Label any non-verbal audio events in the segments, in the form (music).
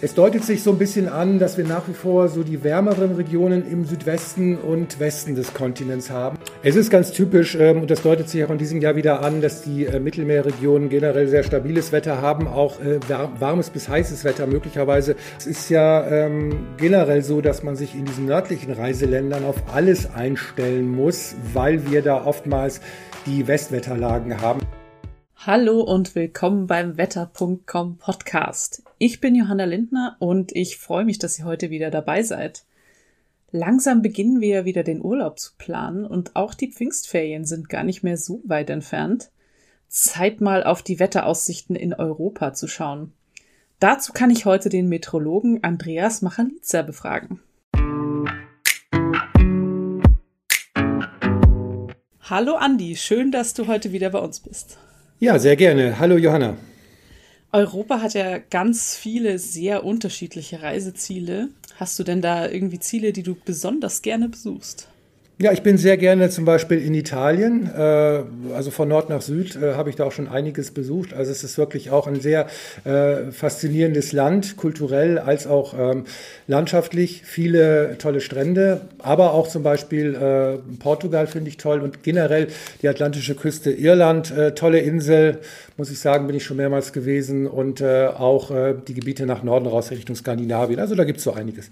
Es deutet sich so ein bisschen an, dass wir nach wie vor so die wärmeren Regionen im Südwesten und Westen des Kontinents haben. Es ist ganz typisch ähm, und das deutet sich auch in diesem Jahr wieder an, dass die äh, Mittelmeerregionen generell sehr stabiles Wetter haben, auch äh, warmes bis heißes Wetter möglicherweise. Es ist ja ähm, generell so, dass man sich in diesen nördlichen Reiseländern auf alles einstellen muss, weil wir da oftmals die Westwetterlagen haben. Hallo und willkommen beim Wetter.com Podcast. Ich bin Johanna Lindner und ich freue mich, dass ihr heute wieder dabei seid. Langsam beginnen wir wieder den Urlaub zu planen und auch die Pfingstferien sind gar nicht mehr so weit entfernt. Zeit mal auf die Wetteraussichten in Europa zu schauen. Dazu kann ich heute den Meteorologen Andreas Machalitzer befragen. Hallo Andi, schön, dass du heute wieder bei uns bist. Ja, sehr gerne. Hallo Johanna. Europa hat ja ganz viele sehr unterschiedliche Reiseziele. Hast du denn da irgendwie Ziele, die du besonders gerne besuchst? Ja, ich bin sehr gerne zum Beispiel in Italien. Äh, also von Nord nach Süd äh, habe ich da auch schon einiges besucht. Also es ist wirklich auch ein sehr äh, faszinierendes Land, kulturell als auch ähm, landschaftlich. Viele tolle Strände, aber auch zum Beispiel Portugal finde ich toll und generell die atlantische Küste Irland, tolle Insel, muss ich sagen, bin ich schon mehrmals gewesen und auch die Gebiete nach Norden raus Richtung Skandinavien. Also da gibt es so einiges.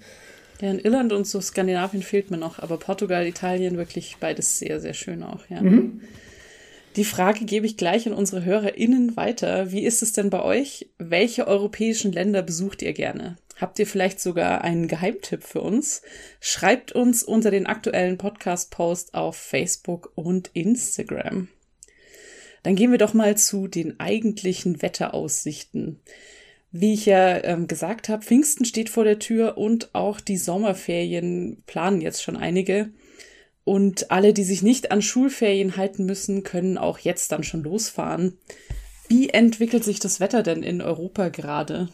Ja, in Irland und so Skandinavien fehlt mir noch, aber Portugal, Italien wirklich beides sehr, sehr schön auch, ja. Mhm. Die Frage gebe ich gleich an unsere HörerInnen weiter. Wie ist es denn bei euch? Welche europäischen Länder besucht ihr gerne? Habt ihr vielleicht sogar einen Geheimtipp für uns? Schreibt uns unter den aktuellen Podcast-Post auf Facebook und Instagram. Dann gehen wir doch mal zu den eigentlichen Wetteraussichten. Wie ich ja ähm, gesagt habe, Pfingsten steht vor der Tür und auch die Sommerferien planen jetzt schon einige. Und alle, die sich nicht an Schulferien halten müssen, können auch jetzt dann schon losfahren. Wie entwickelt sich das Wetter denn in Europa gerade?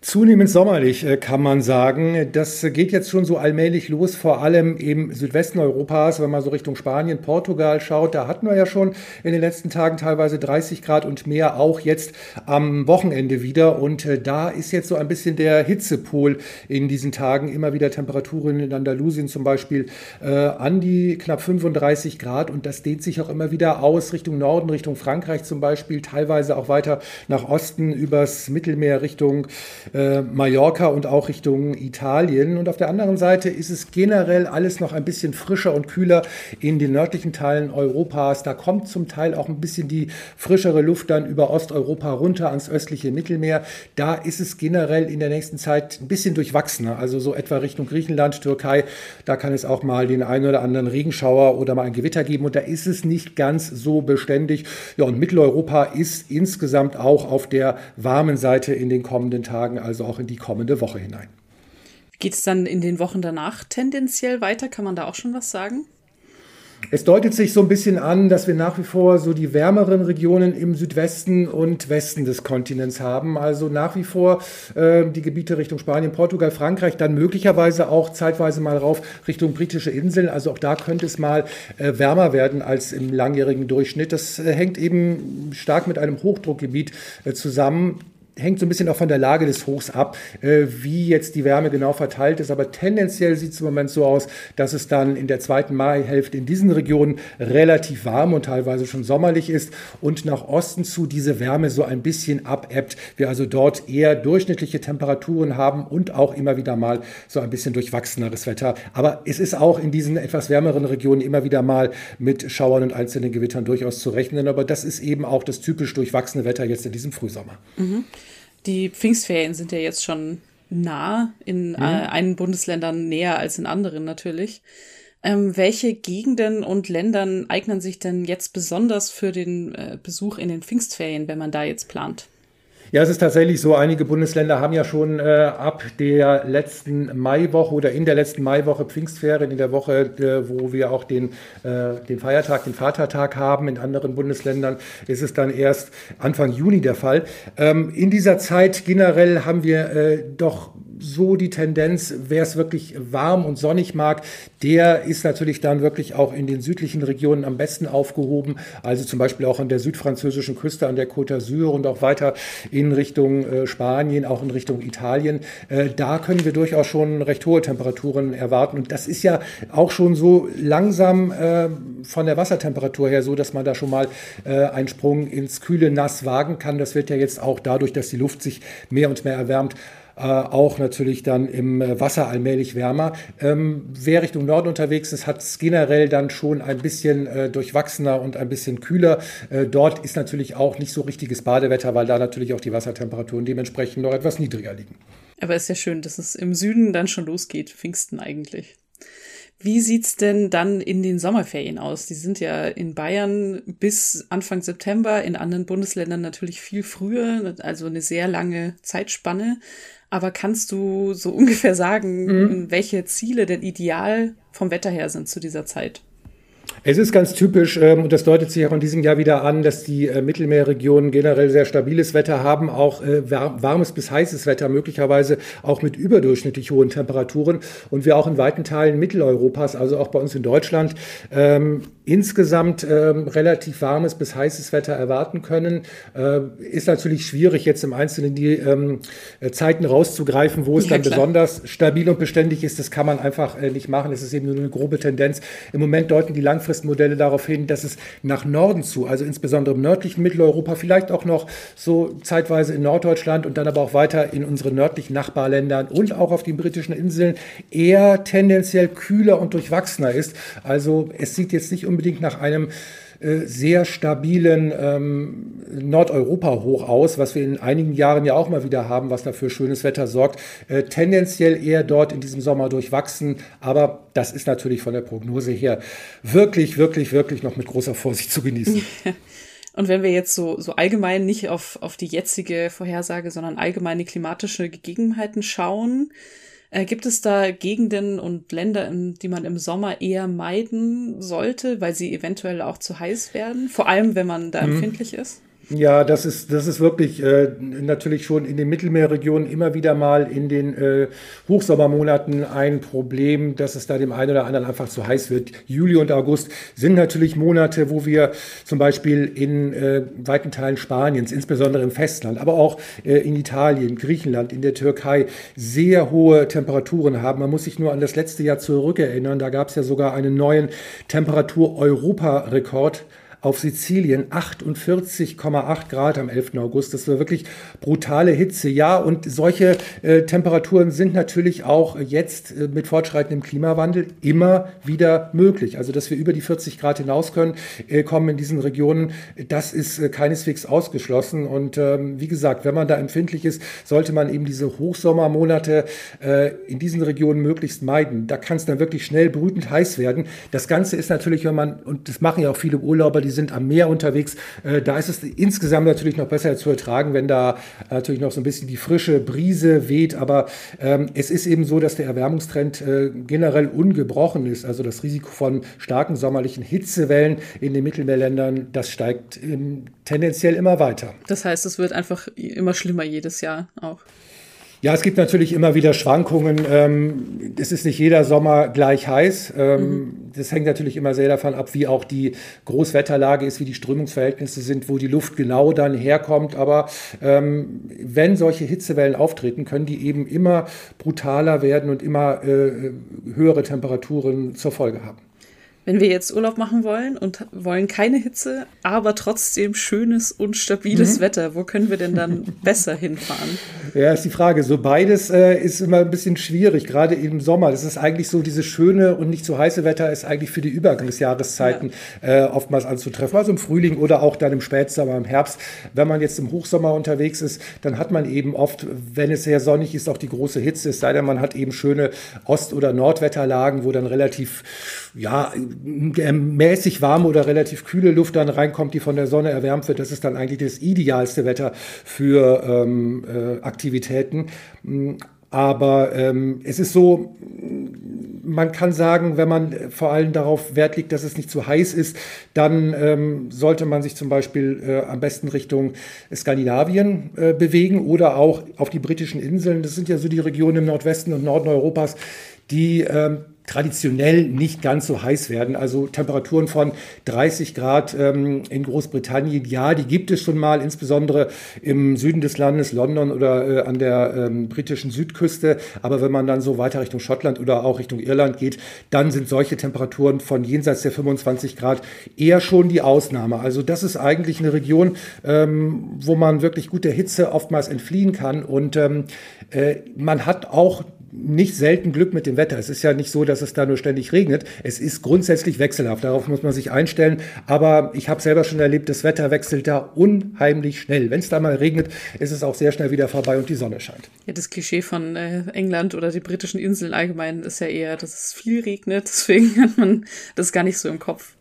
Zunehmend sommerlich äh, kann man sagen. Das geht jetzt schon so allmählich los, vor allem im Südwesten Europas, wenn man so Richtung Spanien, Portugal schaut. Da hatten wir ja schon in den letzten Tagen teilweise 30 Grad und mehr, auch jetzt am Wochenende wieder. Und äh, da ist jetzt so ein bisschen der Hitzepol in diesen Tagen. Immer wieder Temperaturen in Andalusien zum Beispiel äh, an die knapp 35 Grad. Und das dehnt sich auch immer wieder aus Richtung Norden, Richtung Frankreich zum Beispiel, teilweise auch weiter nach Osten übers Mittelmeer Richtung äh, Mallorca und auch Richtung Italien. Und auf der anderen Seite ist es generell alles noch ein bisschen frischer und kühler in den nördlichen Teilen Europas. Da kommt zum Teil auch ein bisschen die frischere Luft dann über Osteuropa runter ans östliche Mittelmeer. Da ist es generell in der nächsten Zeit ein bisschen durchwachsener. Also so etwa Richtung Griechenland, Türkei. Da kann es auch mal den einen oder anderen Regenschauer oder mal ein Gewitter geben. Und da ist es nicht ganz so beständig. Ja, und Mitteleuropa ist insgesamt auch auf der warmen Seite in den kommenden Tagen also auch in die kommende Woche hinein. Geht es dann in den Wochen danach tendenziell weiter? Kann man da auch schon was sagen? Es deutet sich so ein bisschen an, dass wir nach wie vor so die wärmeren Regionen im Südwesten und Westen des Kontinents haben. Also nach wie vor äh, die Gebiete Richtung Spanien, Portugal, Frankreich, dann möglicherweise auch zeitweise mal rauf Richtung britische Inseln. Also auch da könnte es mal äh, wärmer werden als im langjährigen Durchschnitt. Das äh, hängt eben stark mit einem Hochdruckgebiet äh, zusammen hängt so ein bisschen auch von der Lage des Hochs ab, äh, wie jetzt die Wärme genau verteilt ist. Aber tendenziell sieht es im Moment so aus, dass es dann in der zweiten Maihälfte in diesen Regionen relativ warm und teilweise schon sommerlich ist und nach Osten zu diese Wärme so ein bisschen abebbt. Wir also dort eher durchschnittliche Temperaturen haben und auch immer wieder mal so ein bisschen durchwachseneres Wetter. Aber es ist auch in diesen etwas wärmeren Regionen immer wieder mal mit Schauern und einzelnen Gewittern durchaus zu rechnen. Aber das ist eben auch das typisch durchwachsene Wetter jetzt in diesem Frühsommer. Mhm. Die Pfingstferien sind ja jetzt schon nah, in mhm. äh, einen Bundesländern näher als in anderen natürlich. Ähm, welche Gegenden und Ländern eignen sich denn jetzt besonders für den äh, Besuch in den Pfingstferien, wenn man da jetzt plant? Ja, es ist tatsächlich so, einige Bundesländer haben ja schon äh, ab der letzten Maiwoche oder in der letzten Maiwoche Pfingstferien, in der Woche, äh, wo wir auch den, äh, den Feiertag, den Vatertag haben. In anderen Bundesländern ist es dann erst Anfang Juni der Fall. Ähm, in dieser Zeit generell haben wir äh, doch so die Tendenz, wer es wirklich warm und sonnig mag, der ist natürlich dann wirklich auch in den südlichen Regionen am besten aufgehoben. Also zum Beispiel auch an der südfranzösischen Küste, an der Côte d'Azur und auch weiter in Richtung äh, Spanien, auch in Richtung Italien. Äh, da können wir durchaus schon recht hohe Temperaturen erwarten. Und das ist ja auch schon so langsam äh, von der Wassertemperatur her so, dass man da schon mal einen Sprung ins kühle Nass wagen kann. Das wird ja jetzt auch dadurch, dass die Luft sich mehr und mehr erwärmt, auch natürlich dann im äh, Wasser allmählich wärmer. Ähm, wer Richtung Norden unterwegs ist, hat es generell dann schon ein bisschen äh, durchwachsener und ein bisschen kühler. Äh, dort ist natürlich auch nicht so richtiges Badewetter, weil da natürlich auch die Wassertemperaturen dementsprechend noch etwas niedriger liegen. Aber es ist ja schön, dass es im Süden dann schon losgeht, Pfingsten eigentlich. Wie sieht's denn dann in den Sommerferien aus? Die sind ja in Bayern bis Anfang September, in anderen Bundesländern natürlich viel früher, also eine sehr lange Zeitspanne. Aber kannst du so (laughs) ungefähr sagen, mhm. welche Ziele denn ideal vom Wetter her sind zu dieser Zeit? Es ist ganz typisch, ähm, und das deutet sich auch in diesem Jahr wieder an, dass die äh, Mittelmeerregionen generell sehr stabiles Wetter haben, auch äh, warmes bis heißes Wetter, möglicherweise auch mit überdurchschnittlich hohen Temperaturen. Und wir auch in weiten Teilen Mitteleuropas, also auch bei uns in Deutschland, ähm, insgesamt ähm, relativ warmes bis heißes Wetter erwarten können. Äh, ist natürlich schwierig, jetzt im Einzelnen die ähm, äh, Zeiten rauszugreifen, wo es ja, dann klar. besonders stabil und beständig ist. Das kann man einfach äh, nicht machen. Es ist eben nur eine grobe Tendenz. Im Moment deuten die Langfristmodelle darauf hin, dass es nach Norden zu, also insbesondere im nördlichen Mitteleuropa, vielleicht auch noch so zeitweise in Norddeutschland und dann aber auch weiter in unseren nördlichen Nachbarländern und auch auf den britischen Inseln eher tendenziell kühler und durchwachsener ist. Also es sieht jetzt nicht um unbedingt nach einem äh, sehr stabilen ähm, Nordeuropa-Hoch aus, was wir in einigen Jahren ja auch mal wieder haben, was dafür schönes Wetter sorgt. Äh, tendenziell eher dort in diesem Sommer durchwachsen, aber das ist natürlich von der Prognose her wirklich, wirklich, wirklich noch mit großer Vorsicht zu genießen. (laughs) Und wenn wir jetzt so, so allgemein nicht auf, auf die jetzige Vorhersage, sondern allgemeine klimatische Gegebenheiten schauen, äh, gibt es da Gegenden und Länder, die man im Sommer eher meiden sollte, weil sie eventuell auch zu heiß werden? Vor allem, wenn man da mhm. empfindlich ist? Ja, das ist, das ist wirklich äh, natürlich schon in den Mittelmeerregionen immer wieder mal in den äh, Hochsommermonaten ein Problem, dass es da dem einen oder anderen einfach zu heiß wird. Juli und August sind natürlich Monate, wo wir zum Beispiel in äh, weiten Teilen Spaniens, insbesondere im Festland, aber auch äh, in Italien, Griechenland, in der Türkei sehr hohe Temperaturen haben. Man muss sich nur an das letzte Jahr zurückerinnern. Da gab es ja sogar einen neuen Temperatur-Europarekord auf Sizilien 48,8 Grad am 11. August. Das war wirklich brutale Hitze. Ja, und solche äh, Temperaturen sind natürlich auch jetzt äh, mit fortschreitendem Klimawandel immer wieder möglich. Also, dass wir über die 40 Grad hinaus können, äh, kommen in diesen Regionen, das ist äh, keineswegs ausgeschlossen. Und ähm, wie gesagt, wenn man da empfindlich ist, sollte man eben diese Hochsommermonate äh, in diesen Regionen möglichst meiden. Da kann es dann wirklich schnell brütend heiß werden. Das Ganze ist natürlich, wenn man, und das machen ja auch viele Urlauber, die sind am Meer unterwegs. Äh, da ist es insgesamt natürlich noch besser zu ertragen, wenn da natürlich noch so ein bisschen die frische Brise weht. Aber ähm, es ist eben so, dass der Erwärmungstrend äh, generell ungebrochen ist. Also das Risiko von starken sommerlichen Hitzewellen in den Mittelmeerländern, das steigt ähm, tendenziell immer weiter. Das heißt, es wird einfach immer schlimmer jedes Jahr auch. Ja, es gibt natürlich immer wieder Schwankungen. Ähm, es ist nicht jeder Sommer gleich heiß. Ähm, mhm. Das hängt natürlich immer sehr davon ab, wie auch die Großwetterlage ist, wie die Strömungsverhältnisse sind, wo die Luft genau dann herkommt. Aber ähm, wenn solche Hitzewellen auftreten, können die eben immer brutaler werden und immer äh, höhere Temperaturen zur Folge haben wenn wir jetzt Urlaub machen wollen und wollen keine Hitze, aber trotzdem schönes und stabiles mhm. Wetter, wo können wir denn dann (laughs) besser hinfahren? Ja, ist die Frage. So beides äh, ist immer ein bisschen schwierig, gerade im Sommer. Das ist eigentlich so, dieses schöne und nicht so heiße Wetter ist eigentlich für die Übergangsjahreszeiten ja. äh, oftmals anzutreffen. Also im Frühling oder auch dann im Spätsommer, im Herbst. Wenn man jetzt im Hochsommer unterwegs ist, dann hat man eben oft, wenn es sehr sonnig ist, auch die große Hitze. Es sei denn, man hat eben schöne Ost- oder Nordwetterlagen, wo dann relativ, ja, mäßig warme oder relativ kühle Luft dann reinkommt, die von der Sonne erwärmt wird. Das ist dann eigentlich das idealste Wetter für ähm, äh, Aktivitäten. Aber ähm, es ist so, man kann sagen, wenn man vor allem darauf Wert legt, dass es nicht zu heiß ist, dann ähm, sollte man sich zum Beispiel äh, am besten Richtung Skandinavien äh, bewegen oder auch auf die britischen Inseln. Das sind ja so die Regionen im Nordwesten und Norden Europas, die ähm, traditionell nicht ganz so heiß werden. Also Temperaturen von 30 Grad ähm, in Großbritannien, ja, die gibt es schon mal, insbesondere im Süden des Landes, London oder äh, an der ähm, britischen Südküste. Aber wenn man dann so weiter Richtung Schottland oder auch Richtung Irland geht, dann sind solche Temperaturen von jenseits der 25 Grad eher schon die Ausnahme. Also das ist eigentlich eine Region, ähm, wo man wirklich gut der Hitze oftmals entfliehen kann. Und ähm, äh, man hat auch nicht selten Glück mit dem Wetter. Es ist ja nicht so, dass es da nur ständig regnet. Es ist grundsätzlich wechselhaft. Darauf muss man sich einstellen. Aber ich habe selber schon erlebt, das Wetter wechselt da unheimlich schnell. Wenn es da mal regnet, ist es auch sehr schnell wieder vorbei und die Sonne scheint. Ja, das Klischee von äh, England oder die britischen Inseln allgemein ist ja eher, dass es viel regnet. Deswegen hat man das gar nicht so im Kopf.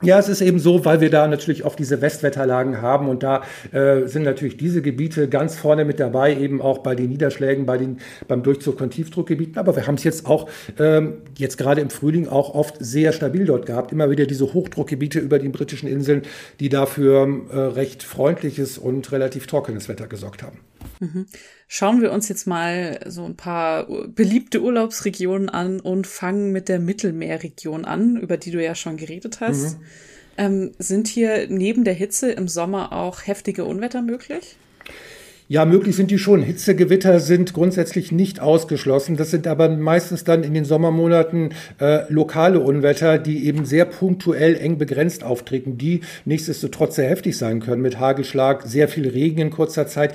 Ja, es ist eben so, weil wir da natürlich oft diese Westwetterlagen haben und da äh, sind natürlich diese Gebiete ganz vorne mit dabei, eben auch bei den Niederschlägen, bei den, beim Durchzug von Tiefdruckgebieten. Aber wir haben es jetzt auch, ähm, jetzt gerade im Frühling, auch oft sehr stabil dort gehabt. Immer wieder diese Hochdruckgebiete über den britischen Inseln, die dafür äh, recht freundliches und relativ trockenes Wetter gesorgt haben. Mhm. Schauen wir uns jetzt mal so ein paar beliebte Urlaubsregionen an und fangen mit der Mittelmeerregion an, über die du ja schon geredet hast. Mhm. Ähm, sind hier neben der Hitze im Sommer auch heftige Unwetter möglich? Ja, möglich sind die schon. Hitzegewitter sind grundsätzlich nicht ausgeschlossen. Das sind aber meistens dann in den Sommermonaten äh, lokale Unwetter, die eben sehr punktuell eng begrenzt auftreten, die nichtsdestotrotz sehr heftig sein können mit Hagelschlag, sehr viel Regen in kurzer Zeit.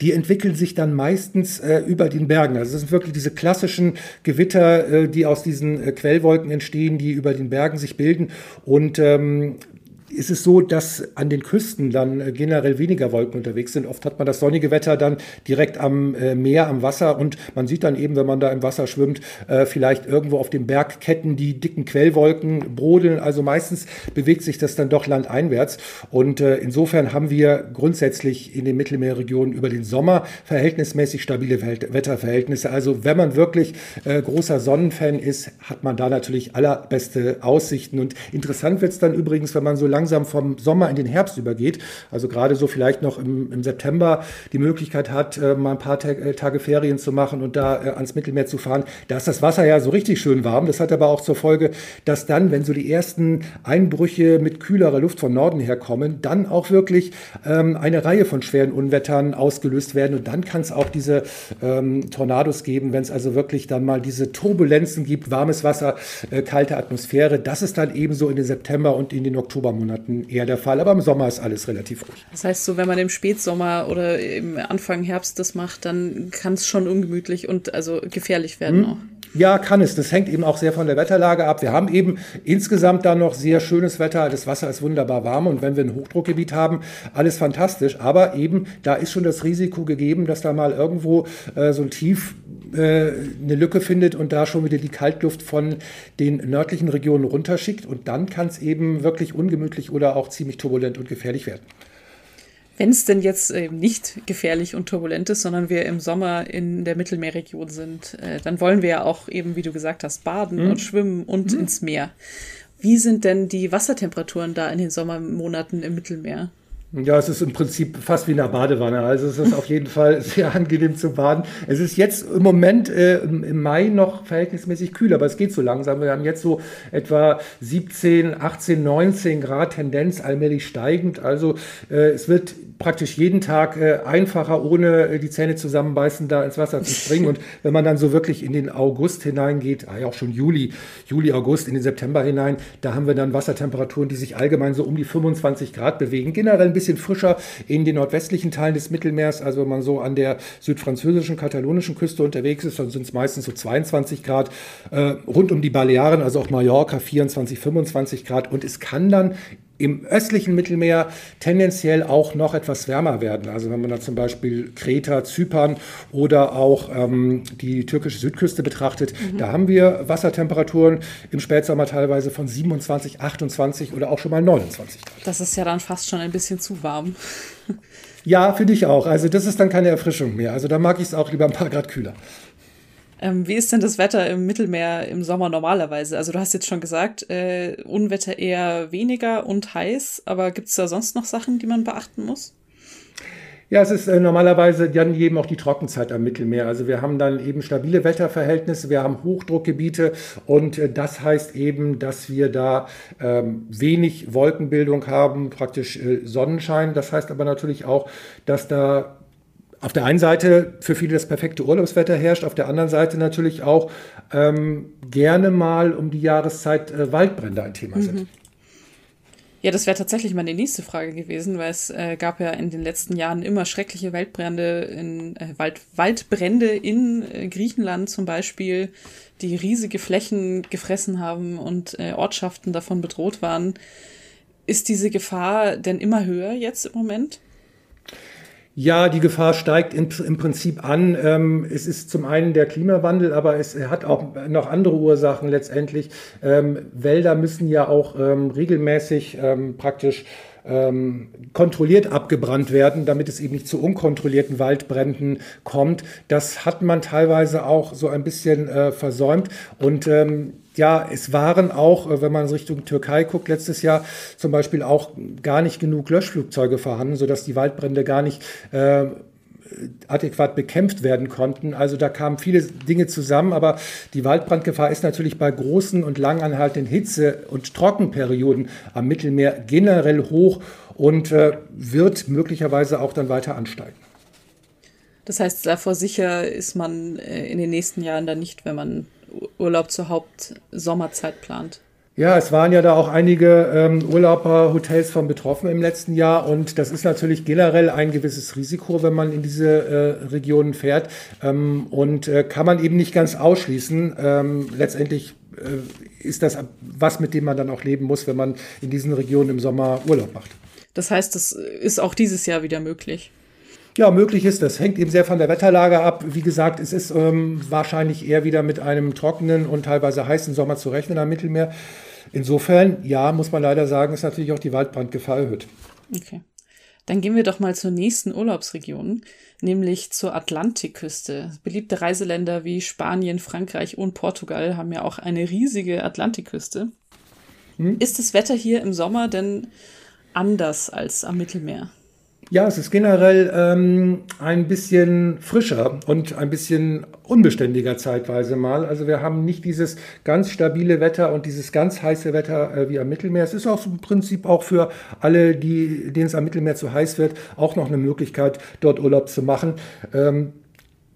Die entwickeln sich dann meistens äh, über den Bergen. Also das sind wirklich diese klassischen Gewitter, äh, die aus diesen äh, Quellwolken entstehen, die über den Bergen sich bilden und ähm, ist es so, dass an den Küsten dann äh, generell weniger Wolken unterwegs sind. Oft hat man das sonnige Wetter dann direkt am äh, Meer, am Wasser und man sieht dann eben, wenn man da im Wasser schwimmt, äh, vielleicht irgendwo auf den Bergketten die dicken Quellwolken brodeln. Also meistens bewegt sich das dann doch landeinwärts. Und insofern haben wir grundsätzlich in den Mittelmeerregionen über den Sommer verhältnismäßig stabile Wetterverhältnisse. Also wenn man wirklich großer Sonnenfan ist, hat man da natürlich allerbeste Aussichten. Und interessant wird es dann übrigens, wenn man so lange langsam vom Sommer in den Herbst übergeht, also gerade so vielleicht noch im, im September die Möglichkeit hat, äh, mal ein paar Tag, äh, Tage Ferien zu machen und da äh, ans Mittelmeer zu fahren, da ist das Wasser ja so richtig schön warm. Das hat aber auch zur Folge, dass dann, wenn so die ersten Einbrüche mit kühlerer Luft von Norden her kommen, dann auch wirklich ähm, eine Reihe von schweren Unwettern ausgelöst werden und dann kann es auch diese ähm, Tornados geben, wenn es also wirklich dann mal diese Turbulenzen gibt, warmes Wasser, äh, kalte Atmosphäre. Das ist dann ebenso in den September und in den Oktobermonaten Monaten eher der Fall, aber im Sommer ist alles relativ ruhig. Das heißt, so wenn man im Spätsommer oder im Anfang Herbst das macht, dann kann es schon ungemütlich und also gefährlich werden mhm. auch. Ja, kann es. Das hängt eben auch sehr von der Wetterlage ab. Wir haben eben insgesamt da noch sehr schönes Wetter. Das Wasser ist wunderbar warm und wenn wir ein Hochdruckgebiet haben, alles fantastisch. Aber eben, da ist schon das Risiko gegeben, dass da mal irgendwo äh, so ein Tief äh, eine Lücke findet und da schon wieder die Kaltluft von den nördlichen Regionen runterschickt. Und dann kann es eben wirklich ungemütlich oder auch ziemlich turbulent und gefährlich werden. Wenn es denn jetzt äh, nicht gefährlich und turbulent ist, sondern wir im Sommer in der Mittelmeerregion sind, äh, dann wollen wir ja auch eben, wie du gesagt hast, baden mhm. und schwimmen und mhm. ins Meer. Wie sind denn die Wassertemperaturen da in den Sommermonaten im Mittelmeer? Ja, es ist im Prinzip fast wie in einer Badewanne. Also es ist auf jeden Fall (laughs) sehr angenehm zu baden. Es ist jetzt im Moment äh, im Mai noch verhältnismäßig kühl, aber es geht so langsam. Wir haben jetzt so etwa 17, 18, 19 Grad Tendenz allmählich steigend. Also äh, es wird praktisch jeden Tag äh, einfacher, ohne äh, die Zähne zusammenbeißen, da ins Wasser zu springen. Und wenn man dann so wirklich in den August hineingeht, ah ja auch schon Juli, Juli, August, in den September hinein, da haben wir dann Wassertemperaturen, die sich allgemein so um die 25 Grad bewegen. Generell ein bisschen bisschen frischer in den nordwestlichen Teilen des Mittelmeers. Also wenn man so an der südfranzösischen, katalonischen Küste unterwegs ist, dann sind es meistens so 22 Grad. Äh, rund um die Balearen, also auch Mallorca, 24, 25 Grad. Und es kann dann im östlichen Mittelmeer tendenziell auch noch etwas wärmer werden. Also wenn man da zum Beispiel Kreta, Zypern oder auch ähm, die türkische Südküste betrachtet, mhm. da haben wir Wassertemperaturen im Spätsommer teilweise von 27, 28 oder auch schon mal 29 Grad. Das ist ja dann fast schon ein bisschen zu warm. Ja, finde ich auch. Also das ist dann keine Erfrischung mehr. Also da mag ich es auch lieber ein paar Grad kühler. Ähm, wie ist denn das Wetter im Mittelmeer im Sommer normalerweise? Also du hast jetzt schon gesagt, äh, Unwetter eher weniger und heiß, aber gibt es da sonst noch Sachen, die man beachten muss? Ja, es ist äh, normalerweise dann eben auch die Trockenzeit am Mittelmeer. Also wir haben dann eben stabile Wetterverhältnisse, wir haben Hochdruckgebiete und äh, das heißt eben, dass wir da ähm, wenig Wolkenbildung haben, praktisch äh, Sonnenschein. Das heißt aber natürlich auch, dass da auf der einen Seite für viele das perfekte Urlaubswetter herrscht, auf der anderen Seite natürlich auch ähm, gerne mal um die Jahreszeit äh, Waldbrände ein Thema sind. Mhm. Ja, das wäre tatsächlich meine nächste Frage gewesen, weil es äh, gab ja in den letzten Jahren immer schreckliche Waldbrände in äh, Wald, Waldbrände in äh, Griechenland zum Beispiel, die riesige Flächen gefressen haben und äh, Ortschaften davon bedroht waren. Ist diese Gefahr denn immer höher jetzt im Moment? Ja, die Gefahr steigt im, im Prinzip an. Ähm, es ist zum einen der Klimawandel, aber es hat auch noch andere Ursachen letztendlich. Ähm, Wälder müssen ja auch ähm, regelmäßig ähm, praktisch ähm, kontrolliert abgebrannt werden, damit es eben nicht zu unkontrollierten Waldbränden kommt. Das hat man teilweise auch so ein bisschen äh, versäumt. Und ähm, ja, es waren auch, äh, wenn man Richtung Türkei guckt, letztes Jahr zum Beispiel auch gar nicht genug Löschflugzeuge vorhanden, sodass die Waldbrände gar nicht äh, adäquat bekämpft werden konnten. Also da kamen viele Dinge zusammen, aber die Waldbrandgefahr ist natürlich bei großen und langanhaltenden Hitze- und Trockenperioden am Mittelmeer generell hoch und äh, wird möglicherweise auch dann weiter ansteigen. Das heißt, davor sicher ist man äh, in den nächsten Jahren dann nicht, wenn man Urlaub zur Hauptsommerzeit plant. Ja, es waren ja da auch einige ähm, Urlauberhotels von betroffen im letzten Jahr und das ist natürlich generell ein gewisses Risiko, wenn man in diese äh, Regionen fährt ähm, und äh, kann man eben nicht ganz ausschließen. Ähm, letztendlich äh, ist das was, mit dem man dann auch leben muss, wenn man in diesen Regionen im Sommer Urlaub macht. Das heißt, das ist auch dieses Jahr wieder möglich. Ja, möglich ist das. Hängt eben sehr von der Wetterlage ab. Wie gesagt, es ist ähm, wahrscheinlich eher wieder mit einem trockenen und teilweise heißen Sommer zu rechnen am Mittelmeer. Insofern, ja, muss man leider sagen, ist natürlich auch die Waldbrandgefahr erhöht. Okay. Dann gehen wir doch mal zur nächsten Urlaubsregion, nämlich zur Atlantikküste. Beliebte Reiseländer wie Spanien, Frankreich und Portugal haben ja auch eine riesige Atlantikküste. Hm? Ist das Wetter hier im Sommer denn anders als am Mittelmeer? Ja, es ist generell ähm, ein bisschen frischer und ein bisschen unbeständiger zeitweise mal. Also wir haben nicht dieses ganz stabile Wetter und dieses ganz heiße Wetter äh, wie am Mittelmeer. Es ist auch im Prinzip auch für alle, die, denen es am Mittelmeer zu heiß wird, auch noch eine Möglichkeit, dort Urlaub zu machen. Ähm,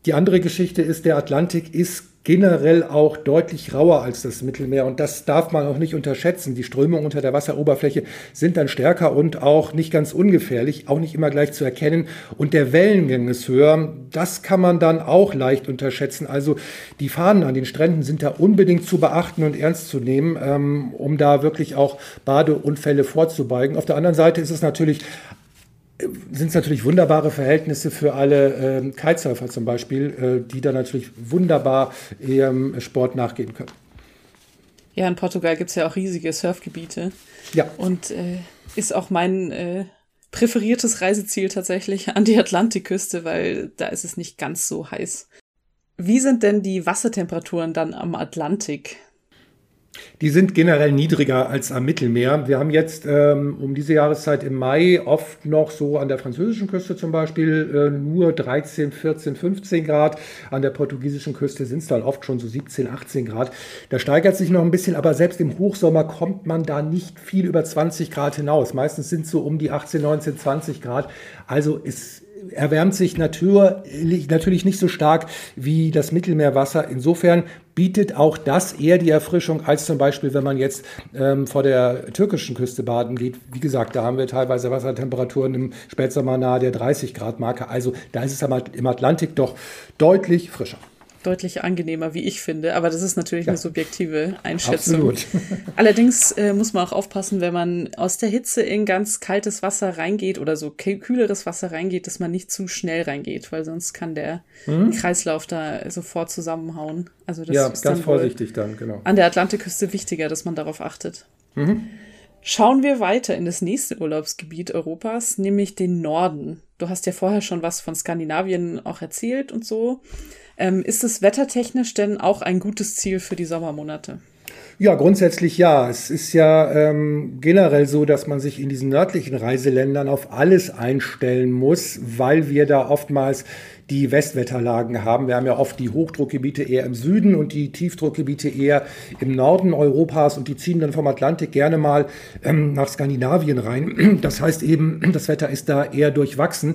die andere Geschichte ist, der Atlantik ist generell auch deutlich rauer als das Mittelmeer. Und das darf man auch nicht unterschätzen. Die Strömungen unter der Wasseroberfläche sind dann stärker und auch nicht ganz ungefährlich, auch nicht immer gleich zu erkennen. Und der Wellengang ist höher. Das kann man dann auch leicht unterschätzen. Also die Fahnen an den Stränden sind da unbedingt zu beachten und ernst zu nehmen, ähm, um da wirklich auch Badeunfälle vorzubeugen. Auf der anderen Seite ist es natürlich sind es natürlich wunderbare Verhältnisse für alle äh, Kitesurfer zum Beispiel, äh, die da natürlich wunderbar ihrem Sport nachgehen können. Ja, in Portugal gibt es ja auch riesige Surfgebiete. Ja. Und äh, ist auch mein äh, präferiertes Reiseziel tatsächlich an die Atlantikküste, weil da ist es nicht ganz so heiß. Wie sind denn die Wassertemperaturen dann am Atlantik? Die sind generell niedriger als am Mittelmeer. Wir haben jetzt ähm, um diese Jahreszeit im Mai oft noch so an der französischen Küste zum Beispiel äh, nur 13, 14, 15 Grad. An der portugiesischen Küste sind es dann oft schon so 17, 18 Grad. Da steigert sich noch ein bisschen, aber selbst im Hochsommer kommt man da nicht viel über 20 Grad hinaus. Meistens sind es so um die 18, 19, 20 Grad. Also ist erwärmt sich natürlich, natürlich nicht so stark wie das Mittelmeerwasser. Insofern bietet auch das eher die Erfrischung als zum Beispiel, wenn man jetzt ähm, vor der türkischen Küste baden geht. Wie gesagt, da haben wir teilweise Wassertemperaturen im Spätsommer nahe der 30 Grad Marke. Also da ist es im Atlantik doch deutlich frischer deutlich angenehmer, wie ich finde. Aber das ist natürlich ja. eine subjektive Einschätzung. Absolut. (laughs) Allerdings äh, muss man auch aufpassen, wenn man aus der Hitze in ganz kaltes Wasser reingeht oder so kühleres Wasser reingeht, dass man nicht zu schnell reingeht, weil sonst kann der mhm. Kreislauf da sofort zusammenhauen. Also das ja, ist ganz vorsichtig dann, genau. An der Atlantikküste wichtiger, dass man darauf achtet. Mhm. Schauen wir weiter in das nächste Urlaubsgebiet Europas, nämlich den Norden. Du hast ja vorher schon was von Skandinavien auch erzählt und so. Ähm, ist es wettertechnisch denn auch ein gutes Ziel für die Sommermonate? Ja, grundsätzlich ja. Es ist ja ähm, generell so, dass man sich in diesen nördlichen Reiseländern auf alles einstellen muss, weil wir da oftmals die Westwetterlagen haben. Wir haben ja oft die Hochdruckgebiete eher im Süden und die Tiefdruckgebiete eher im Norden Europas und die ziehen dann vom Atlantik gerne mal ähm, nach Skandinavien rein. Das heißt eben, das Wetter ist da eher durchwachsen.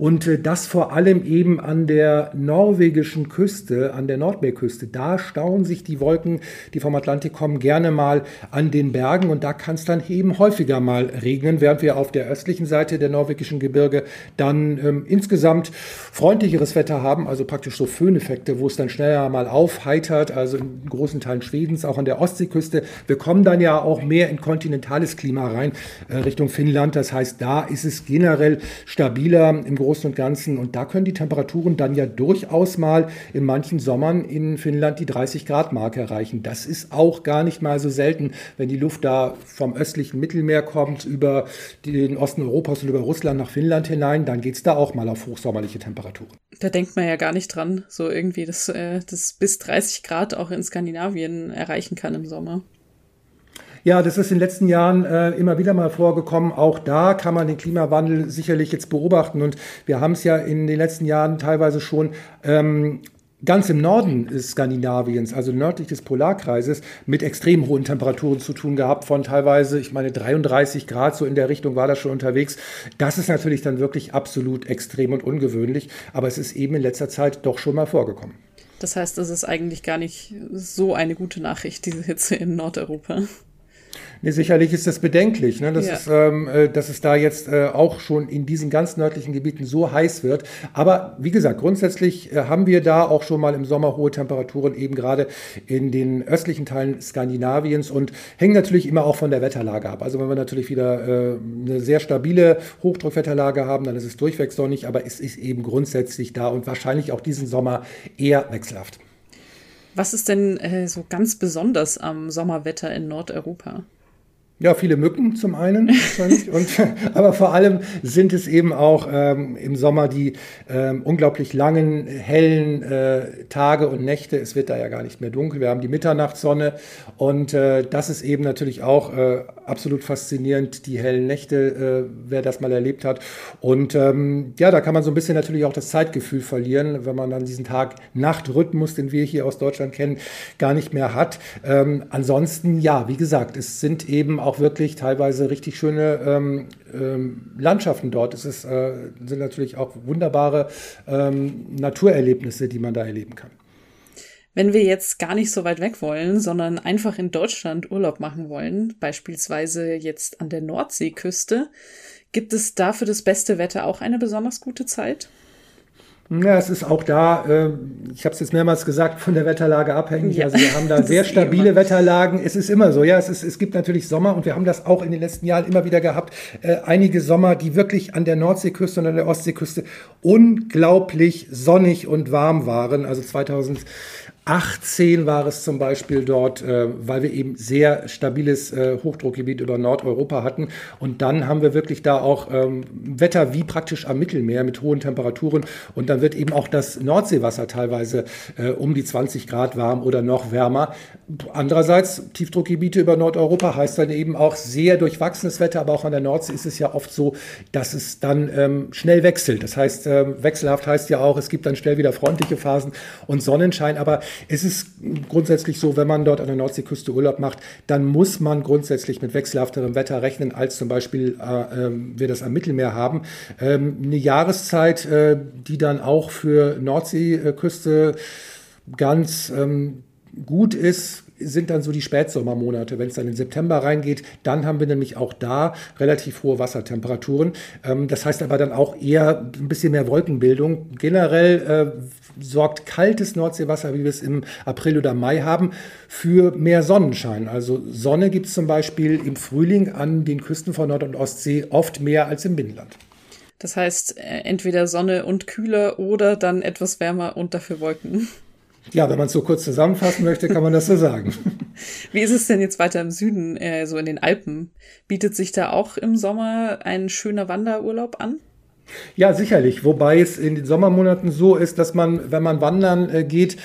Und äh, das vor allem eben an der norwegischen Küste, an der Nordmeerküste. Da stauen sich die Wolken, die vom Atlantik kommen, gerne mal an den Bergen. Und da kann es dann eben häufiger mal regnen, während wir auf der östlichen Seite der norwegischen Gebirge dann ähm, insgesamt freundlicheres Wetter haben, also praktisch so Föhneffekte, wo es dann schneller mal aufheitert, also in großen Teilen Schwedens, auch an der Ostseeküste. Wir kommen dann ja auch mehr in kontinentales Klima rein, äh, Richtung Finnland. Das heißt, da ist es generell stabiler im Großen Großen und Ganzen. Und da können die Temperaturen dann ja durchaus mal in manchen Sommern in Finnland die 30 Grad Marke erreichen. Das ist auch gar nicht mal so selten, wenn die Luft da vom östlichen Mittelmeer kommt, über den Osten Europas und über Russland nach Finnland hinein, dann geht es da auch mal auf hochsommerliche Temperaturen. Da denkt man ja gar nicht dran, so irgendwie, dass äh, das bis 30 Grad auch in Skandinavien erreichen kann im Sommer. Ja, das ist in den letzten Jahren äh, immer wieder mal vorgekommen. Auch da kann man den Klimawandel sicherlich jetzt beobachten. Und wir haben es ja in den letzten Jahren teilweise schon ähm, ganz im Norden Skandinaviens, also nördlich des Polarkreises, mit extrem hohen Temperaturen zu tun gehabt, von teilweise, ich meine, 33 Grad, so in der Richtung war das schon unterwegs. Das ist natürlich dann wirklich absolut extrem und ungewöhnlich, aber es ist eben in letzter Zeit doch schon mal vorgekommen. Das heißt, das ist eigentlich gar nicht so eine gute Nachricht, diese Hitze in Nordeuropa. Nee, sicherlich ist das bedenklich, ne? dass, ja. es, ähm, äh, dass es da jetzt äh, auch schon in diesen ganz nördlichen Gebieten so heiß wird. Aber wie gesagt, grundsätzlich äh, haben wir da auch schon mal im Sommer hohe Temperaturen, eben gerade in den östlichen Teilen Skandinaviens und hängen natürlich immer auch von der Wetterlage ab. Also wenn wir natürlich wieder äh, eine sehr stabile Hochdruckwetterlage haben, dann ist es durchweg sonnig, aber es ist eben grundsätzlich da und wahrscheinlich auch diesen Sommer eher wechselhaft. Was ist denn äh, so ganz besonders am Sommerwetter in Nordeuropa? Ja, viele Mücken zum einen, (laughs) und, aber vor allem sind es eben auch ähm, im Sommer die ähm, unglaublich langen, hellen äh, Tage und Nächte. Es wird da ja gar nicht mehr dunkel. Wir haben die Mitternachtssonne und äh, das ist eben natürlich auch äh, absolut faszinierend, die hellen Nächte, äh, wer das mal erlebt hat. Und ähm, ja, da kann man so ein bisschen natürlich auch das Zeitgefühl verlieren, wenn man dann diesen Tag-Nacht-Rhythmus, den wir hier aus Deutschland kennen, gar nicht mehr hat. Ähm, ansonsten, ja, wie gesagt, es sind eben auch auch wirklich teilweise richtig schöne ähm, ähm, Landschaften dort. Es ist, äh, sind natürlich auch wunderbare ähm, Naturerlebnisse, die man da erleben kann. Wenn wir jetzt gar nicht so weit weg wollen, sondern einfach in Deutschland Urlaub machen wollen, beispielsweise jetzt an der Nordseeküste, gibt es da für das beste Wetter auch eine besonders gute Zeit? Ja, es ist auch da, äh, ich habe es jetzt mehrmals gesagt, von der Wetterlage abhängig. Ja. Also wir haben da sehr stabile Wetterlagen. Es ist immer so, ja. Es, ist, es gibt natürlich Sommer und wir haben das auch in den letzten Jahren immer wieder gehabt. Äh, einige Sommer, die wirklich an der Nordseeküste und an der Ostseeküste unglaublich sonnig und warm waren. Also 2000 18 war es zum Beispiel dort, äh, weil wir eben sehr stabiles äh, Hochdruckgebiet über Nordeuropa hatten. Und dann haben wir wirklich da auch ähm, Wetter wie praktisch am Mittelmeer mit hohen Temperaturen. Und dann wird eben auch das Nordseewasser teilweise äh, um die 20 Grad warm oder noch wärmer. Andererseits, Tiefdruckgebiete über Nordeuropa heißt dann eben auch sehr durchwachsenes Wetter, aber auch an der Nordsee ist es ja oft so, dass es dann ähm, schnell wechselt. Das heißt, ähm, wechselhaft heißt ja auch, es gibt dann schnell wieder freundliche Phasen und Sonnenschein. Aber es ist grundsätzlich so, wenn man dort an der Nordseeküste Urlaub macht, dann muss man grundsätzlich mit wechselhafterem Wetter rechnen, als zum Beispiel äh, äh, wir das am Mittelmeer haben. Ähm, eine Jahreszeit, äh, die dann auch für Nordseeküste ganz ähm, gut ist, sind dann so die Spätsommermonate. Wenn es dann in September reingeht, dann haben wir nämlich auch da relativ hohe Wassertemperaturen. Ähm, das heißt aber dann auch eher ein bisschen mehr Wolkenbildung. Generell äh, sorgt kaltes Nordseewasser, wie wir es im April oder Mai haben, für mehr Sonnenschein. Also Sonne gibt es zum Beispiel im Frühling an den Küsten von Nord- und Ostsee oft mehr als im Binnenland. Das heißt, äh, entweder Sonne und kühler oder dann etwas wärmer und dafür Wolken. Ja, wenn man es so kurz zusammenfassen möchte, kann man das so sagen. (laughs) Wie ist es denn jetzt weiter im Süden, äh, so in den Alpen? Bietet sich da auch im Sommer ein schöner Wanderurlaub an? Ja, sicherlich. Wobei es in den Sommermonaten so ist, dass man, wenn man wandern äh, geht,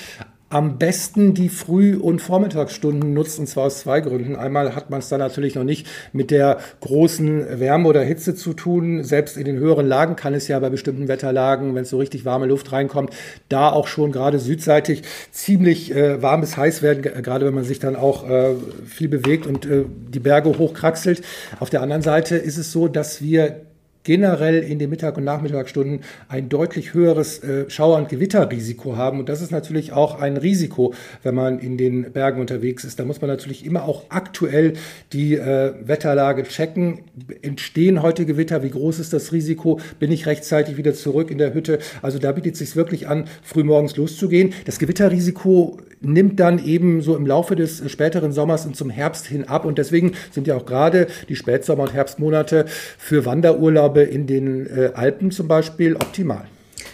am besten die Früh- und Vormittagsstunden nutzt, und zwar aus zwei Gründen. Einmal hat man es dann natürlich noch nicht mit der großen Wärme oder Hitze zu tun. Selbst in den höheren Lagen kann es ja bei bestimmten Wetterlagen, wenn es so richtig warme Luft reinkommt, da auch schon gerade südseitig ziemlich äh, warm bis heiß werden, gerade wenn man sich dann auch äh, viel bewegt und äh, die Berge hochkraxelt. Auf der anderen Seite ist es so, dass wir generell in den Mittag- und Nachmittagsstunden ein deutlich höheres äh, Schauer- und Gewitterrisiko haben. Und das ist natürlich auch ein Risiko, wenn man in den Bergen unterwegs ist. Da muss man natürlich immer auch aktuell die äh, Wetterlage checken. Entstehen heute Gewitter? Wie groß ist das Risiko? Bin ich rechtzeitig wieder zurück in der Hütte? Also da bietet es sich wirklich an, frühmorgens loszugehen. Das Gewitterrisiko nimmt dann eben so im Laufe des späteren Sommers und zum Herbst hin ab. Und deswegen sind ja auch gerade die Spätsommer- und Herbstmonate für Wanderurlaube habe in den äh, Alpen zum Beispiel optimal.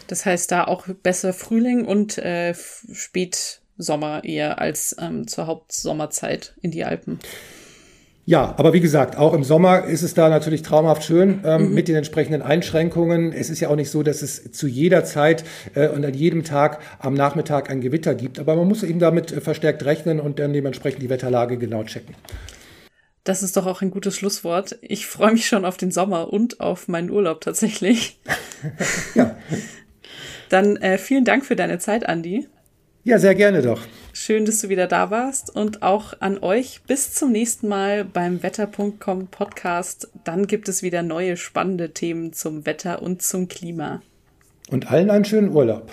Das heißt, da auch besser Frühling und äh, Spätsommer eher als ähm, zur Hauptsommerzeit in die Alpen. Ja, aber wie gesagt, auch im Sommer ist es da natürlich traumhaft schön ähm, mhm. mit den entsprechenden Einschränkungen. Es ist ja auch nicht so, dass es zu jeder Zeit äh, und an jedem Tag am Nachmittag ein Gewitter gibt, aber man muss eben damit äh, verstärkt rechnen und dann dementsprechend die Wetterlage genau checken. Das ist doch auch ein gutes Schlusswort. Ich freue mich schon auf den Sommer und auf meinen Urlaub tatsächlich. (laughs) ja. Dann äh, vielen Dank für deine Zeit, Andi. Ja, sehr gerne doch. Schön, dass du wieder da warst und auch an euch bis zum nächsten Mal beim Wetter.com Podcast. Dann gibt es wieder neue spannende Themen zum Wetter und zum Klima. Und allen einen schönen Urlaub.